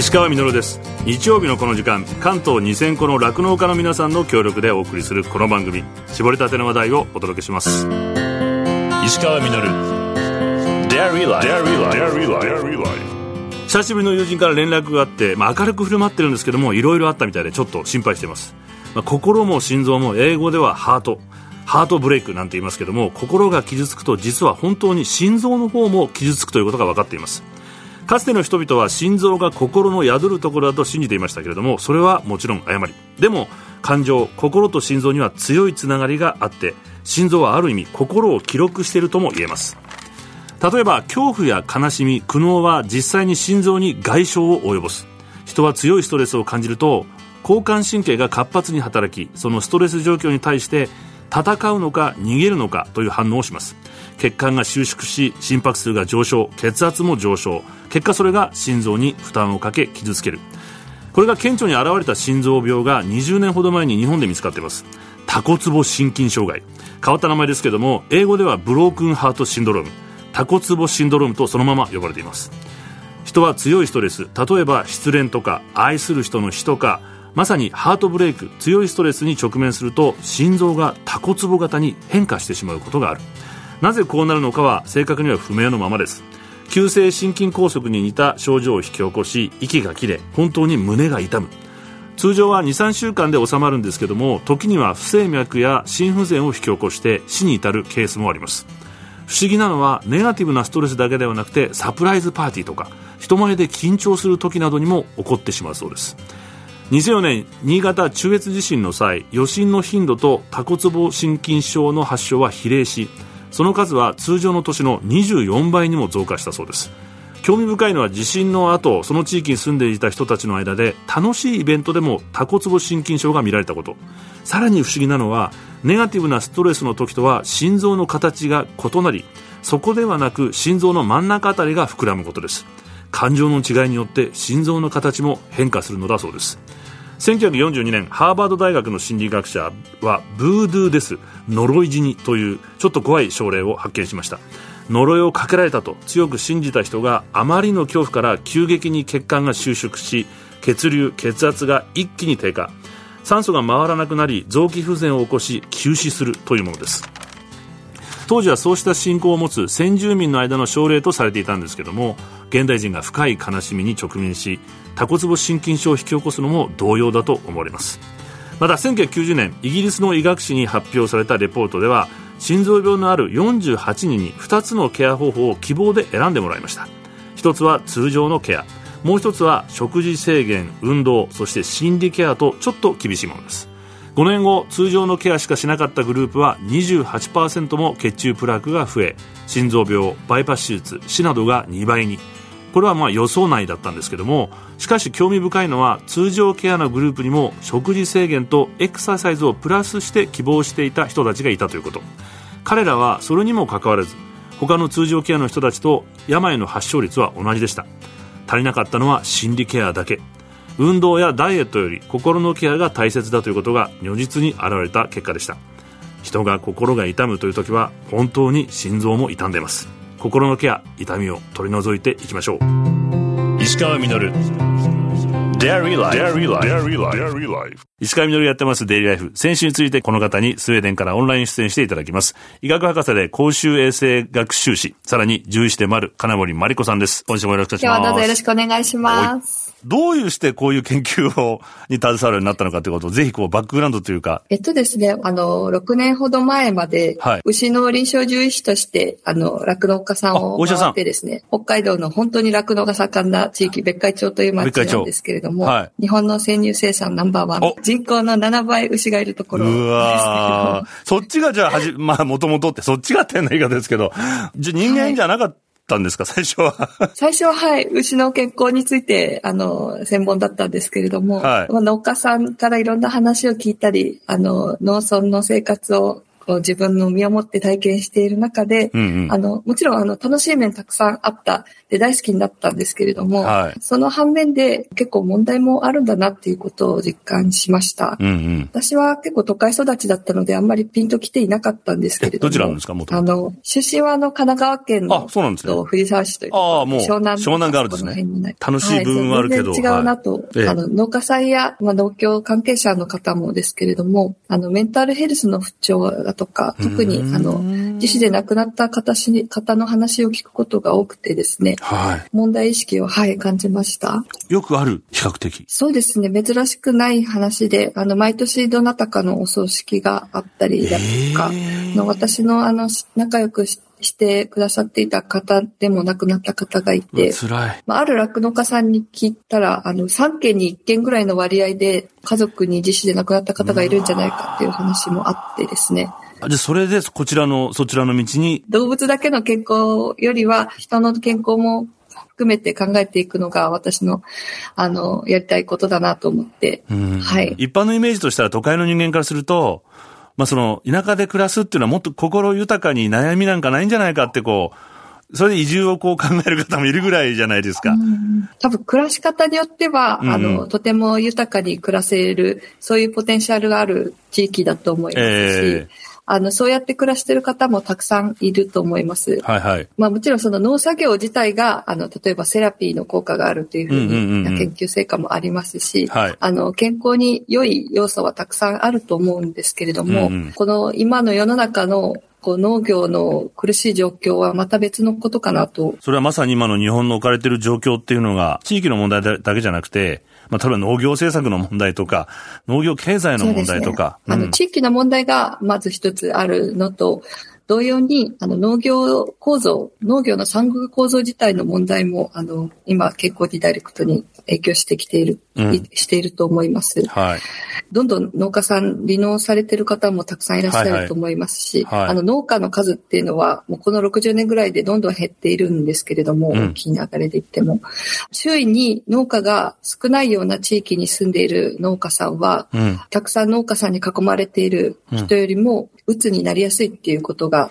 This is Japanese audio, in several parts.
石川稔です。日曜日のこの時間関東2000個の酪農家の皆さんの協力でお送りするこの番組。絞りたての話題をお届けします。石川稔 Dairy Life 久しぶりの友人から連絡があって、まあ、明るく振る舞ってるんですけどもいろいろあったみたいでちょっと心配しています、まあ、心も心臓も英語ではハート。ハートブレイクなんて言いますけども心が傷つくと実は本当に心臓の方も傷つくということが分かっていますかつての人々は心臓が心の宿るところだと信じていましたけれどもそれはもちろん誤り。でも感情心と心臓には強いつながりがあって心臓はある意味心を記録しているとも言えます。例えば恐怖や悲しみ苦悩は実際に心臓に外傷を及ぼす。人は強いストレスを感じると交感神経が活発に働きそのストレス状況に対して戦うのか逃げるのかという反応をします。血管が収縮し心拍数が上昇血圧も上昇。結果それが心臓に負担をかけ傷つける。これが顕著に現れた心臓病が20年ほど前に日本で見つかっています。タコツボ心筋障害。変わった名前ですけども英語ではブロークンハートシンドローム。タコツボシンドロームとそのまま呼ばれています。人は強いストレス例えば失恋とか愛する人の死とかまさにハートブレイク強いストレスに直面すると心臓がタコツボ型に変化してしまうことがある。なぜこうなるのかは正確には不明のままです。急性心筋梗塞に似た症状を引き起こし息が切れ本当に胸が痛む。通常は23週間で収まるんですけども時には不整脈や心不全を引き起こして死に至るケースもあります。不思議なのはネガティブなストレスだけではなくてサプライズパーティーとか人前で緊張する時などにも起こってしまうそうです。2004年新潟中越地震の際余震の頻度とタコツボ心筋症の発症は比例しその数は通常の年の24倍にも増加したそうです。興味深いのは地震の後その地域に住んでいた人たちの間で楽しいイベントでもタコツボ心筋症が見られたこと。さらに不思議なのはネガティブなストレスの時とは心臓の形が異なりそこではなく心臓の真ん中あたりが膨らむことです。感情の違いによって心臓の形も変化するのだそうです。1942年ハーバード大学の心理学者はブードゥーです。呪い死にというちょっと怖い症例を発見しました。呪いをかけられたと強く信じた人があまりの恐怖から急激に血管が収縮し血流血圧が一気に低下。酸素が回らなくなり臓器不全を起こし急死するというものです。当時はそうした信仰を持つ先住民の間の症例とされていたんですけども現代人が深い悲しみに直面しタコツボ心筋症を引き起こすのも同様だと思われます。また1990年イギリスの医学誌に発表されたレポートでは心臓病のある48人に2つのケア方法を希望で選んでもらいました。1つは通常のケアもう1つは食事制限運動そして心理ケアとちょっと厳しいものです。5年後通常のケアしかしなかったグループは28%も血中プラークが増え心臓病バイパス手術死などが2倍に。これはまあ予想内だったんですけどもしかし興味深いのは通常ケアのグループにも食事制限とエクササイズをプラスして希望していた人たちがいたということ。彼らはそれにもかかわらず他の通常ケアの人たちと病の発症率は同じでした。足りなかったのは心理ケアだけ。運動やダイエットより心のケアが大切だということが如実に現れた結果でした人が心が痛むという時は本当に心臓も痛んでいます心のケア痛みを取り除いていきましょう石川稔石川みのるやってますデイリーライフ。先週についてこの方にスウェーデンからオンライン出演していただきます。医学博士で公衆衛生学修士、さらに獣医師でもある金森真理子さんです。今週もよろしくお願いします。今日はどうぞよろしくお願いします。どういうしてこういう研究を、に携わるようになったのかということを、ぜひこう、バックグラウンドというか。えっとですね、あの、6年ほど前まで、はい、牛の臨床獣医師として、あの、酪農家さんを回ってですね、北海道の本当に酪農が盛んな地域、別海町という町なんですけれども、はい、日本の生乳生産ナンバーワン、人口の7倍牛がいるところうわそっちがじゃあ、はじ、まあ、もともとって、そっちがってんな言い方ですけど、じゃ人間じゃなかった、はいったんですか、最初は。最初は、はい、牛の健康について、あの、専門だったんですけれども、はい、農家さんからいろんな話を聞いたり、あの、農村の生活を自分の身をもって体験している中で、うんうん、あの、もちろんあの、楽しい面たくさんあったで大好きになったんですけれども、はい、その反面で結構問題もあるんだなっていうことを実感しました。うんうん、私は結構都会育ちだったのであんまりピンと来ていなかったんですけれども。どちらなんですか元あの、出身はあの、神奈川県の、あ、そうなんですね。藤沢市というああ、もう、湘南。湘南があるんですね。楽しい部分はあるけど。はい、全然違うなと、はい、あの、農家さんや、まあ、農協関係者の方もですけれども、あの、メンタルヘルスの不調だとか、特に、あの、自死で亡くなった方方の話を聞くことが多くてですね、はい、問題意識を、はい、感じました。よくある、比較的。そうですね、珍しくない話で、あの、毎年どなたかのお葬式があったりだとか、の私の、あの、仲良くしてくださっていた方でも亡くなった方がいて、辛い。まあ、ある酪農家さんに聞いたら、あの、3件に1件ぐらいの割合で家族に自死で亡くなった方がいるんじゃないかっていう話もあってですね。じゃそれで、こちらの、そちらの道に。動物だけの健康よりは、人の健康も含めて考えていくのが私の、あの、やりたいことだなと思って。はい。一般のイメージとしたら都会の人間からすると、まあその、田舎で暮らすっていうのはもっと心豊かに悩みなんかないんじゃないかってこう、それで移住をこう考える方もいるぐらいじゃないですか。多分暮らし方によっては、うん、あの、とても豊かに暮らせる、そういうポテンシャルがある地域だと思いますし、えーあの、そうやって暮らしてる方もたくさんいると思います。はいはい。まあもちろんその農作業自体が、あの、例えばセラピーの効果があるというふうに研究成果もありますし、はい、あの、健康に良い要素はたくさんあると思うんですけれども、うんうん、この今の世の中のこう農業の苦しい状況はまた別のことかなと。それはまさに今の日本の置かれている状況っていうのが、地域の問題だけじゃなくて、まあ、例えば農業政策の問題とか、農業経済の問題とか。ね、あの、地域の問題がまず一つあるのと、同様に、あの、農業構造、農業の産業構造自体の問題も、あの、今、健康にダイレクトに影響してきている、うん、していると思います。はい。どんどん農家さん、離農されてる方もたくさんいらっしゃると思いますし、はいはい、あの、農家の数っていうのは、もうこの60年ぐらいでどんどん減っているんですけれども、うん、大きい流れで言っても、周囲に農家が少ないような地域に住んでいる農家さんは、うん、たくさん農家さんに囲まれている人よりも、鬱になりやすいっていうことが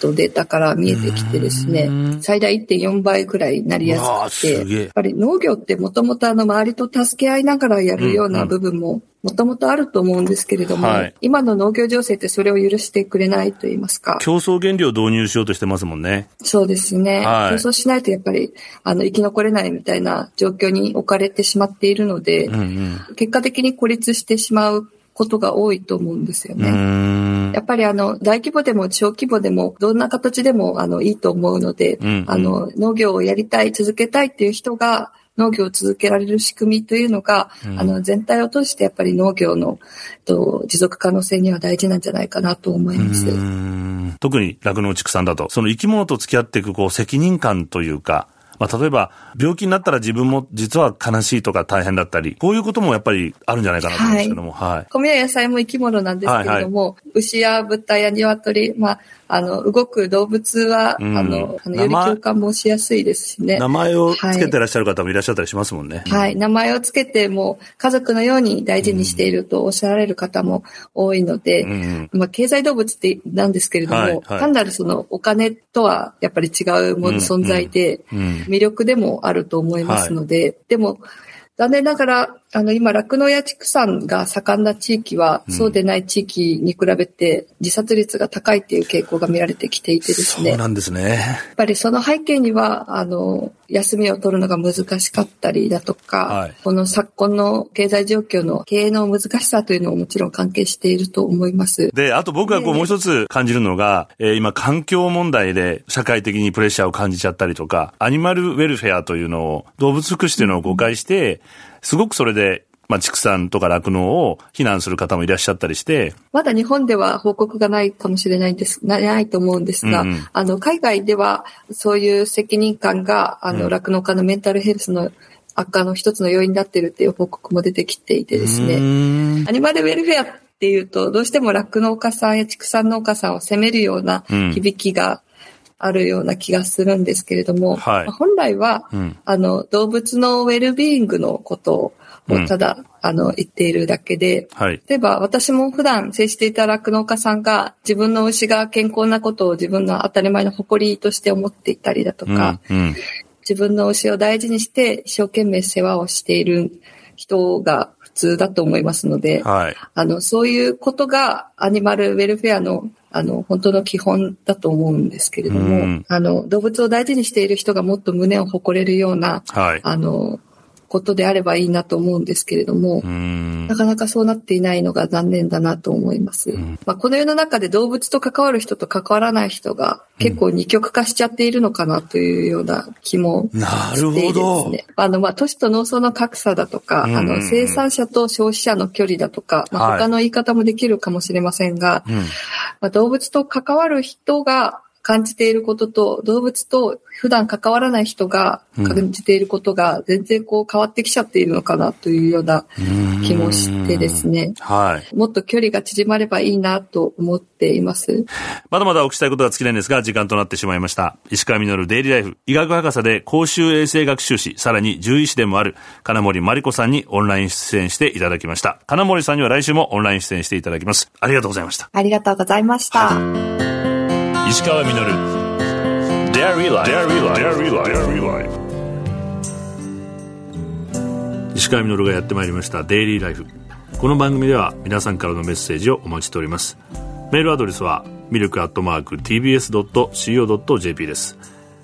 とデータから見えてきてですね、最大1.4倍くらいになりやすくて、やっぱり農業ってもともとあの周りと助け合いながらやるような部分ももともとあると思うんですけれども、はい、今の農業情勢ってそれを許してくれないと言いますか。競争原理を導入しようとしてますもんね。そうですね。はい、競争しないとやっぱり、あの、生き残れないみたいな状況に置かれてしまっているので、うんうん、結果的に孤立してしまうことが多いと思うんですよね。やっぱりあの、大規模でも小規模でも、どんな形でもあの、いいと思うので、うんうん、あの、農業をやりたい、続けたいっていう人が、農業を続けられる仕組みというのが、うん、あの、全体を通してやっぱり農業の、と、持続可能性には大事なんじゃないかなと思います。特に酪農畜産だと、その生き物と付き合っていく、こう、責任感というか、まあ、例えば、病気になったら自分も実は悲しいとか大変だったり、こういうこともやっぱりあるんじゃないかなと思うんですけども、はい。はい、米や野菜も生き物なんですけれども、はいはい、牛や豚や鶏、まあ、あの、動く動物は、うん、あの、あのより共感もしやすいですしね。名前をつけてらっしゃる方もいらっしゃったりしますもんね。はい。名前をつけても、家族のように大事にしているとおっしゃられる方も多いので、うん、まあ、経済動物ってなんですけれども、はいはい、単なるそのお金とはやっぱり違うもの、存在で、魅力でもあると思いますので、はい、でも、残念ながら、あの、今、酪農や畜産が盛んな地域は、そうでない地域に比べて、自殺率が高いっていう傾向が見られてきていてですね。そうなんですね。やっぱりその背景には、あの、休みを取るのが難しかったりだとか、はい、この昨今の経済状況の経営の難しさというのももちろん関係していると思います。で、あと僕がこうもう一つ感じるのが、えー、今環境問題で社会的にプレッシャーを感じちゃったりとか、アニマルウェルフェアというのを、動物福祉というのを誤解して、すごくそれでまあ、畜産とか酪農を非難する方もいらっしゃったりして。まだ日本では報告がないかもしれないんです、ないと思うんですが、うん、あの、海外ではそういう責任感が、あの、酪農家のメンタルヘルスの悪化の一つの要因になっているっていう報告も出てきていてですね。アニマルウェルフェアっていうと、どうしても酪農家さんや畜産農家さんを責めるような響きが、あるような気がするんですけれども、はい、本来は、うん、あの動物のウェルビーイングのことををただ、うん、あの、言っているだけで、はい、例えば私も普段接していた酪農家さんが自分の牛が健康なことを自分の当たり前の誇りとして思っていたりだとか、うんうん、自分の牛を大事にして一生懸命世話をしている人が普通だと思いますので、はい、あの、そういうことがアニマルウェルフェアのあの、本当の基本だと思うんですけれども、うん、あの、動物を大事にしている人がもっと胸を誇れるような、はい、あの、ことであればいいなと思うんですけれども、なかなかそうなっていないのが残念だなと思います。まあ、この世の中で動物と関わる人と関わらない人が結構二極化しちゃっているのかなというような気もしていですね。あの、まあ、都市と農村の格差だとか、あの、生産者と消費者の距離だとか、まあ、他の言い方もできるかもしれませんが、はいまあ、動物と関わる人が感じていることと、動物と普段関わらない人が感じていることが全然こう変わってきちゃっているのかなというような気もしてですね。はい。もっと距離が縮まればいいなと思っています。まだまだお聞きしたいことが尽きないんですが、時間となってしまいました。石川稔デイリーライフ、医学博士で公衆衛生学修士、さらに獣医師でもある金森真理子さんにオンライン出演していただきました。金森さんには来週もオンライン出演していただきます。ありがとうございました。ありがとうございました。はい石川稔。Dairy Life 石川稔がやってまいりました「デイリーライフ」この番組では皆さんからのメッセージをお待ちしております。メールアドレスはミルクアットマーク TBS.CO.JP です。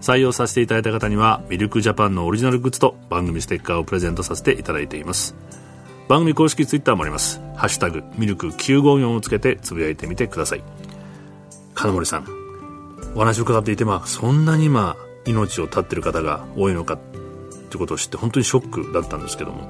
採用させていただいた方にはミルクジャパンのオリジナルグッズと番組ステッカーをプレゼントさせていただいています。番組公式ツイッターもあります「ハッシュタグミルク954」をつけてつぶやいてみてください。金森さんお話を伺っていて、まあ、そんなに今命を絶ってる方が多いのかってことを知って本当にショックだったんですけども、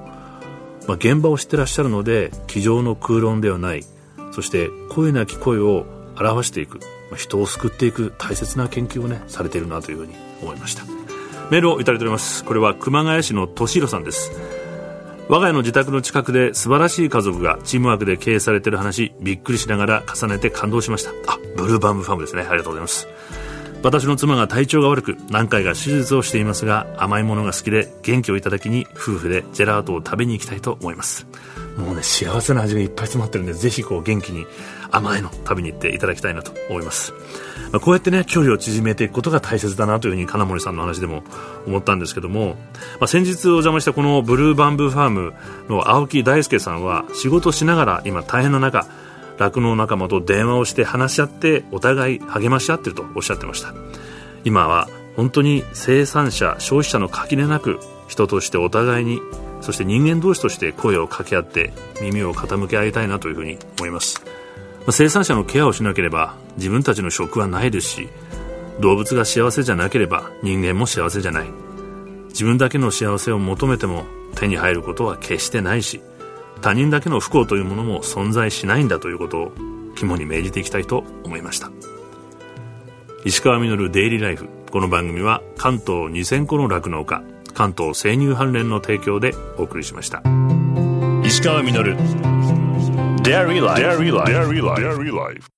まあ、現場を知ってらっしゃるので机上の空論ではない。そして声なき声を表していく、まあ、人を救っていく大切な研究をねされているなというふうに思いました。メールをいただいております。これは熊谷市の敏弘さんです。我が家の自宅の近くで素晴らしい家族がチームワークで経営されている話びっくりしながら重ねて感動しました。あブルーバームファームですね。ありがとうございます。私の妻が体調が悪く何回か手術をしていますが甘いものが好きで元気をいただきに夫婦でジェラートを食べに行きたいと思います。もうね幸せな味がいっぱい詰まってるんでぜひこう元気に甘いの食べに行っていただきたいなと思います、まあ、こうやってね距離を縮めていくことが大切だなというふうに金森さんの話でも思ったんですけども、まあ、先日お邪魔したこのブルーバンブーファームの青木大輔さんは仕事しながら今大変な中酪農仲間と電話をして話し合ってお互い励まし合ってるとおっしゃってました。今は本当に生産者消費者の垣根なく人としてお互いにそして人間同士として声を掛け合って耳を傾け合いたいなというふうに思います。生産者のケアをしなければ自分たちの食はないですし動物が幸せじゃなければ人間も幸せじゃない。自分だけの幸せを求めても手に入ることは決してないし他人だけの不幸というものも存在しないんだということを肝に銘じていきたいと思いました。石川稔デイリーライフこの番組は関東2000個の酪農家関東生乳関連の提供でお送りしました石川稔 Dairy Life. Dairy Life. Dairy Life.